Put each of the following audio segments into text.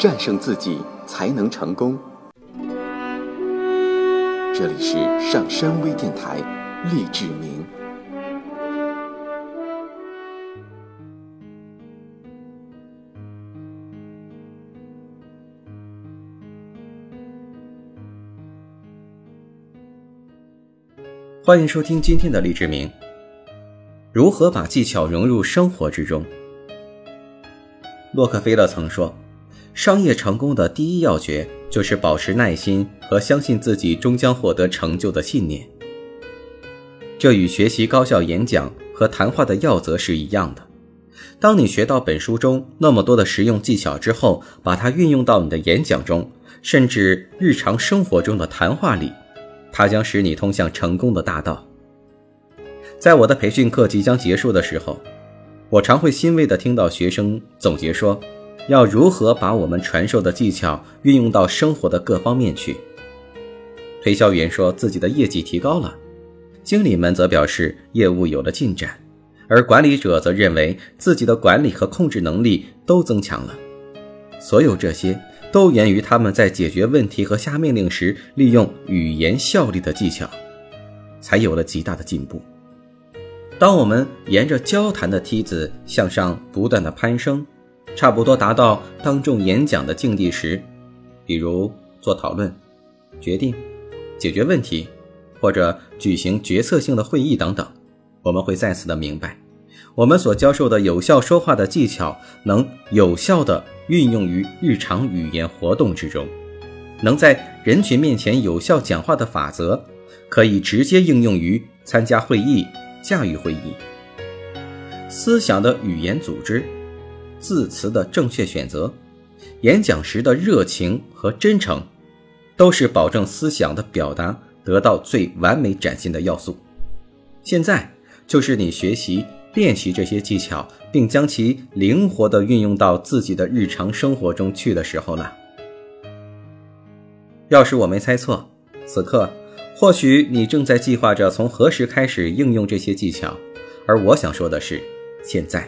战胜自己才能成功。这里是上山微电台，励志明。欢迎收听今天的励志明。如何把技巧融入生活之中？洛克菲勒曾说：“商业成功的第一要诀就是保持耐心和相信自己终将获得成就的信念。”这与学习高效演讲和谈话的要则是一样的。当你学到本书中那么多的实用技巧之后，把它运用到你的演讲中，甚至日常生活中的谈话里，它将使你通向成功的大道。在我的培训课即将结束的时候。我常会欣慰地听到学生总结说：“要如何把我们传授的技巧运用到生活的各方面去？”推销员说自己的业绩提高了，经理们则表示业务有了进展，而管理者则认为自己的管理和控制能力都增强了。所有这些都源于他们在解决问题和下命令时利用语言效力的技巧，才有了极大的进步。当我们沿着交谈的梯子向上不断的攀升，差不多达到当众演讲的境地时，比如做讨论、决定、解决问题，或者举行决策性的会议等等，我们会再次的明白，我们所教授的有效说话的技巧能有效的运用于日常语言活动之中，能在人群面前有效讲话的法则，可以直接应用于参加会议。驾驭会议，思想的语言组织，字词的正确选择，演讲时的热情和真诚，都是保证思想的表达得到最完美展现的要素。现在就是你学习练习这些技巧，并将其灵活地运用到自己的日常生活中去的时候了。要是我没猜错，此刻。或许你正在计划着从何时开始应用这些技巧，而我想说的是，现在。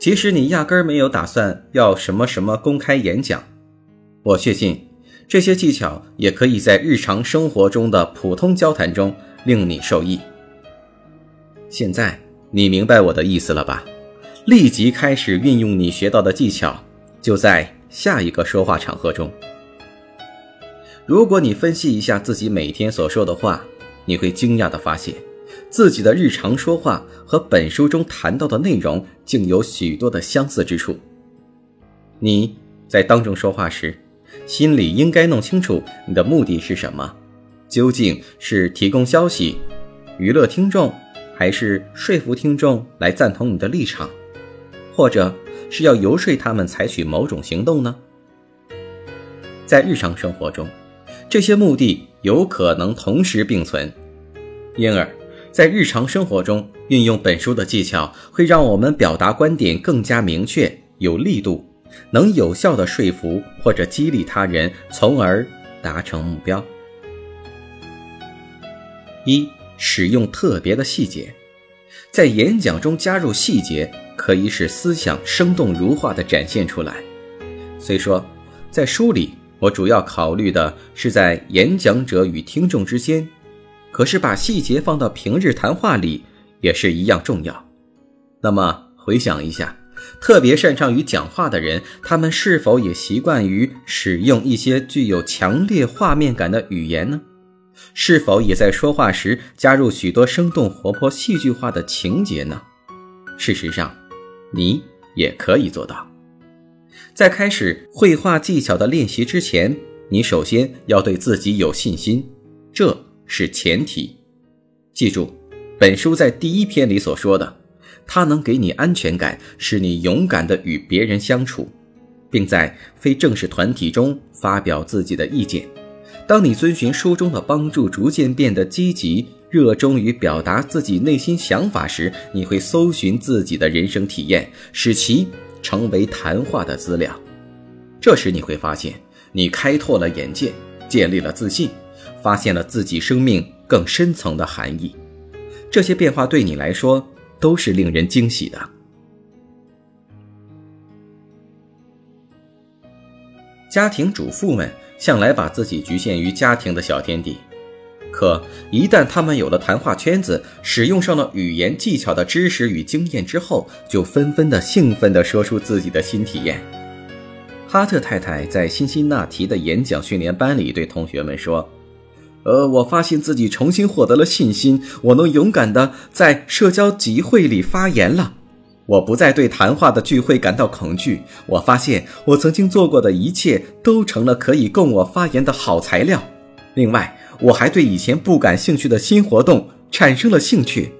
即使你压根儿没有打算要什么什么公开演讲，我确信这些技巧也可以在日常生活中的普通交谈中令你受益。现在你明白我的意思了吧？立即开始运用你学到的技巧，就在下一个说话场合中。如果你分析一下自己每天所说的话，你会惊讶地发现，自己的日常说话和本书中谈到的内容竟有许多的相似之处。你在当众说话时，心里应该弄清楚你的目的是什么，究竟是提供消息、娱乐听众，还是说服听众来赞同你的立场，或者是要游说他们采取某种行动呢？在日常生活中。这些目的有可能同时并存，因而，在日常生活中运用本书的技巧，会让我们表达观点更加明确、有力度，能有效的说服或者激励他人，从而达成目标。一、使用特别的细节，在演讲中加入细节，可以使思想生动如画地展现出来。虽说，在书里。我主要考虑的是在演讲者与听众之间，可是把细节放到平日谈话里也是一样重要。那么回想一下，特别擅长于讲话的人，他们是否也习惯于使用一些具有强烈画面感的语言呢？是否也在说话时加入许多生动活泼、戏剧化的情节呢？事实上，你也可以做到。在开始绘画技巧的练习之前，你首先要对自己有信心，这是前提。记住，本书在第一篇里所说的，它能给你安全感，使你勇敢地与别人相处，并在非正式团体中发表自己的意见。当你遵循书中的帮助，逐渐变得积极、热衷于表达自己内心想法时，你会搜寻自己的人生体验，使其。成为谈话的资料，这时你会发现，你开拓了眼界，建立了自信，发现了自己生命更深层的含义。这些变化对你来说都是令人惊喜的。家庭主妇们向来把自己局限于家庭的小天地，可一旦他们有了谈话圈子，使用上了语言技巧的知识与经验之后，就纷纷的兴奋地说出自己的新体验。哈特太太在辛辛那提的演讲训练班里对同学们说：“呃，我发现自己重新获得了信心，我能勇敢地在社交集会里发言了。”我不再对谈话的聚会感到恐惧。我发现我曾经做过的一切都成了可以供我发言的好材料。另外，我还对以前不感兴趣的新活动产生了兴趣。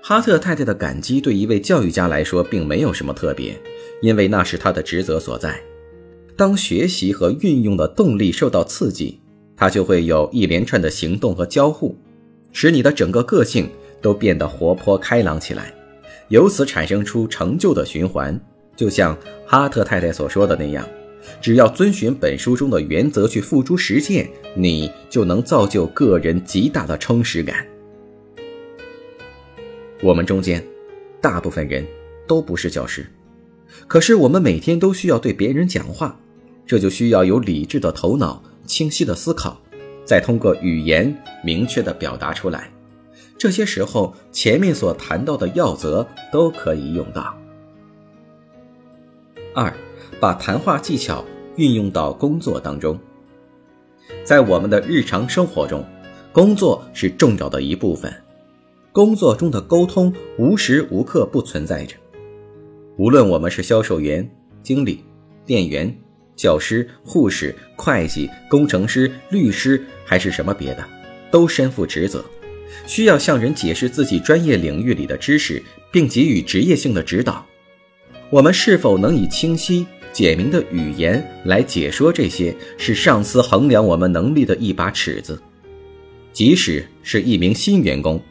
哈特太太的感激对一位教育家来说并没有什么特别，因为那是他的职责所在。当学习和运用的动力受到刺激，他就会有一连串的行动和交互，使你的整个个性都变得活泼开朗起来。由此产生出成就的循环，就像哈特太太所说的那样，只要遵循本书中的原则去付诸实践，你就能造就个人极大的充实感。我们中间，大部分人都不是教师，可是我们每天都需要对别人讲话，这就需要有理智的头脑、清晰的思考，再通过语言明确的表达出来。这些时候，前面所谈到的要则都可以用到。二，把谈话技巧运用到工作当中。在我们的日常生活中，工作是重要的一部分。工作中的沟通无时无刻不存在着。无论我们是销售员、经理、店员、教师、护士、会计、工程师、律师，还是什么别的，都身负职责。需要向人解释自己专业领域里的知识，并给予职业性的指导。我们是否能以清晰简明的语言来解说这些，是上司衡量我们能力的一把尺子。即使是一名新员工，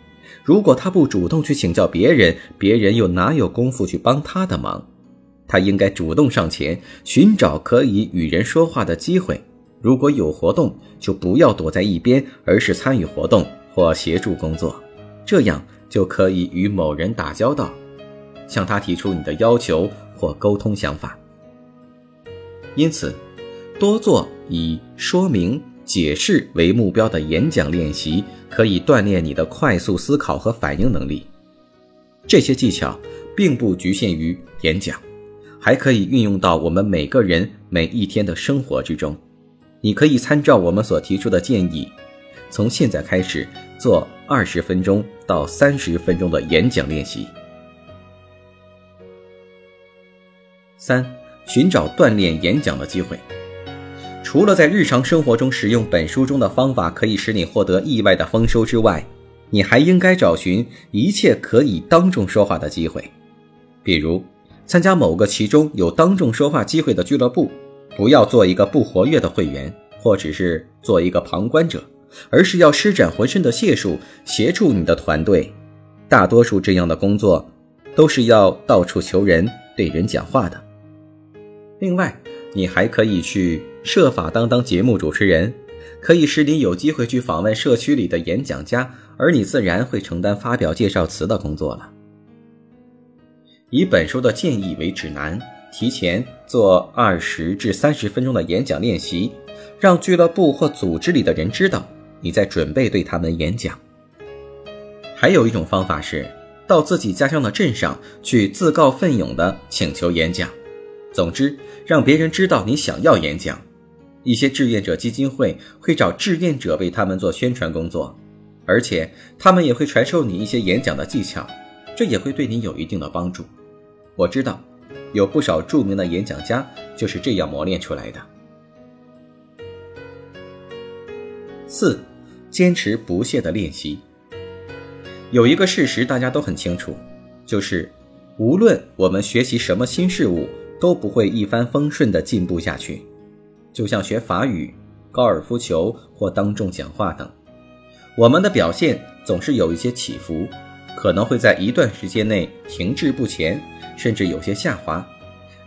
如果他不主动去请教别人，别人又哪有功夫去帮他的忙？他应该主动上前，寻找可以与人说话的机会。如果有活动，就不要躲在一边，而是参与活动。或协助工作，这样就可以与某人打交道，向他提出你的要求或沟通想法。因此，多做以说明、解释为目标的演讲练习，可以锻炼你的快速思考和反应能力。这些技巧并不局限于演讲，还可以运用到我们每个人每一天的生活之中。你可以参照我们所提出的建议。从现在开始做二十分钟到三十分钟的演讲练习。三、寻找锻炼演讲的机会。除了在日常生活中使用本书中的方法可以使你获得意外的丰收之外，你还应该找寻一切可以当众说话的机会，比如参加某个其中有当众说话机会的俱乐部。不要做一个不活跃的会员，或只是做一个旁观者。而是要施展浑身的解数协助你的团队。大多数这样的工作都是要到处求人、对人讲话的。另外，你还可以去设法当当节目主持人，可以使你有机会去访问社区里的演讲家，而你自然会承担发表介绍词的工作了。以本书的建议为指南，提前做二十至三十分钟的演讲练习，让俱乐部或组织里的人知道。你在准备对他们演讲。还有一种方法是，到自己家乡的镇上去自告奋勇地请求演讲。总之，让别人知道你想要演讲。一些志愿者基金会会找志愿者为他们做宣传工作，而且他们也会传授你一些演讲的技巧，这也会对你有一定的帮助。我知道，有不少著名的演讲家就是这样磨练出来的。四，坚持不懈的练习。有一个事实大家都很清楚，就是无论我们学习什么新事物，都不会一帆风顺的进步下去。就像学法语、高尔夫球或当众讲话等，我们的表现总是有一些起伏，可能会在一段时间内停滞不前，甚至有些下滑，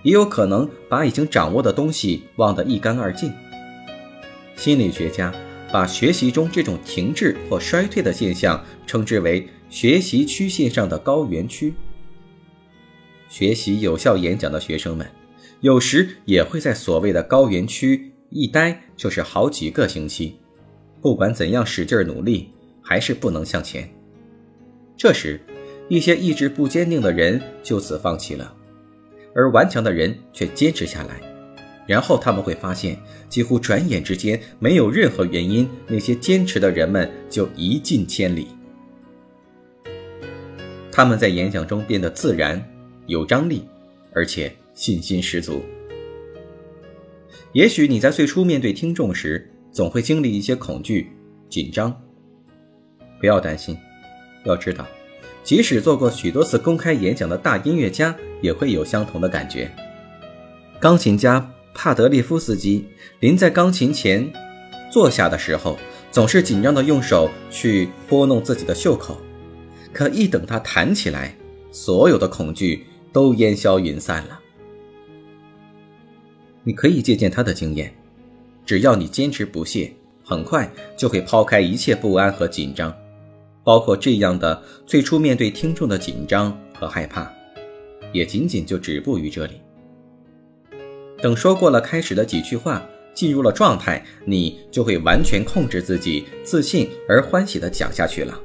也有可能把已经掌握的东西忘得一干二净。心理学家。把学习中这种停滞或衰退的现象称之为学习曲线上的高原区。学习有效演讲的学生们，有时也会在所谓的高原区一待就是好几个星期，不管怎样使劲努力，还是不能向前。这时，一些意志不坚定的人就此放弃了，而顽强的人却坚持下来。然后他们会发现，几乎转眼之间，没有任何原因，那些坚持的人们就一进千里。他们在演讲中变得自然、有张力，而且信心十足。也许你在最初面对听众时，总会经历一些恐惧、紧张。不要担心，要知道，即使做过许多次公开演讲的大音乐家，也会有相同的感觉。钢琴家帕德列夫斯基临在钢琴前坐下的时候，总是紧张地用手去拨弄自己的袖口。可一等他弹起来，所有的恐惧都烟消云散了。你可以借鉴他的经验，只要你坚持不懈，很快就会抛开一切不安和紧张，包括这样的最初面对听众的紧张和害怕，也仅仅就止步于这里。等说过了开始的几句话，进入了状态，你就会完全控制自己，自信而欢喜地讲下去了。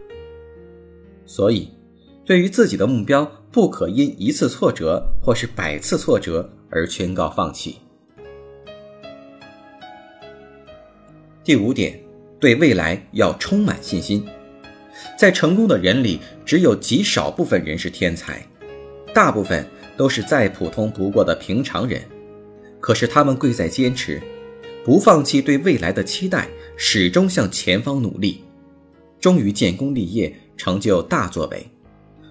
所以，对于自己的目标，不可因一次挫折或是百次挫折而宣告放弃。第五点，对未来要充满信心。在成功的人里，只有极少部分人是天才，大部分都是再普通不过的平常人。可是他们贵在坚持，不放弃对未来的期待，始终向前方努力，终于建功立业。成就大作为，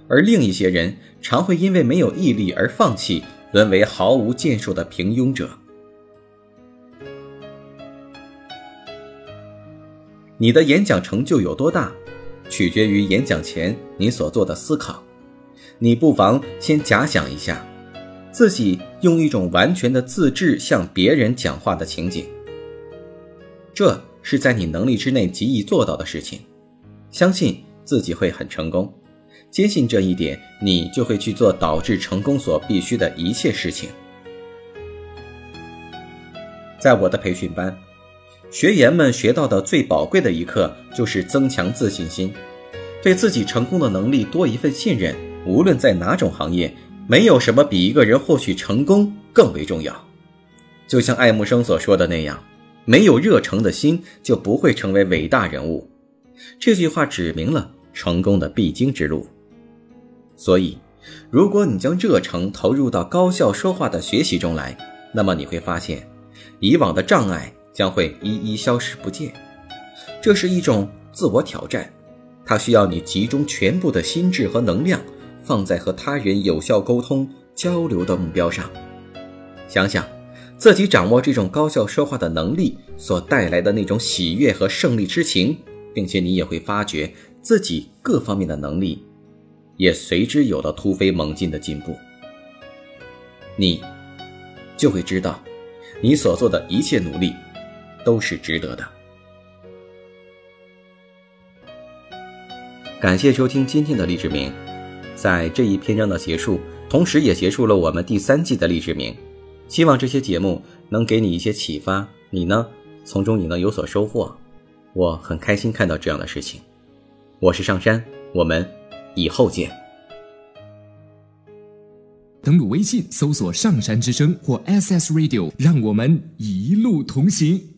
而另一些人常会因为没有毅力而放弃，沦为毫无建树的平庸者。你的演讲成就有多大，取决于演讲前你所做的思考。你不妨先假想一下，自己用一种完全的自制向别人讲话的情景。这是在你能力之内极易做到的事情，相信。自己会很成功，坚信这一点，你就会去做导致成功所必须的一切事情。在我的培训班，学员们学到的最宝贵的一课就是增强自信心，对自己成功的能力多一份信任。无论在哪种行业，没有什么比一个人获取成功更为重要。就像爱默生所说的那样，没有热诚的心，就不会成为伟大人物。这句话指明了成功的必经之路，所以，如果你将热诚投入到高效说话的学习中来，那么你会发现，以往的障碍将会一一消失不见。这是一种自我挑战，它需要你集中全部的心智和能量，放在和他人有效沟通交流的目标上。想想，自己掌握这种高效说话的能力所带来的那种喜悦和胜利之情。并且你也会发觉自己各方面的能力，也随之有了突飞猛进的进步。你就会知道，你所做的一切努力都是值得的。感谢收听今天的励志明，在这一篇章的结束，同时也结束了我们第三季的励志明。希望这些节目能给你一些启发，你呢，从中也能有所收获。我很开心看到这样的事情。我是上山，我们以后见。登录微信搜索“上山之声”或 “SS Radio”，让我们一路同行。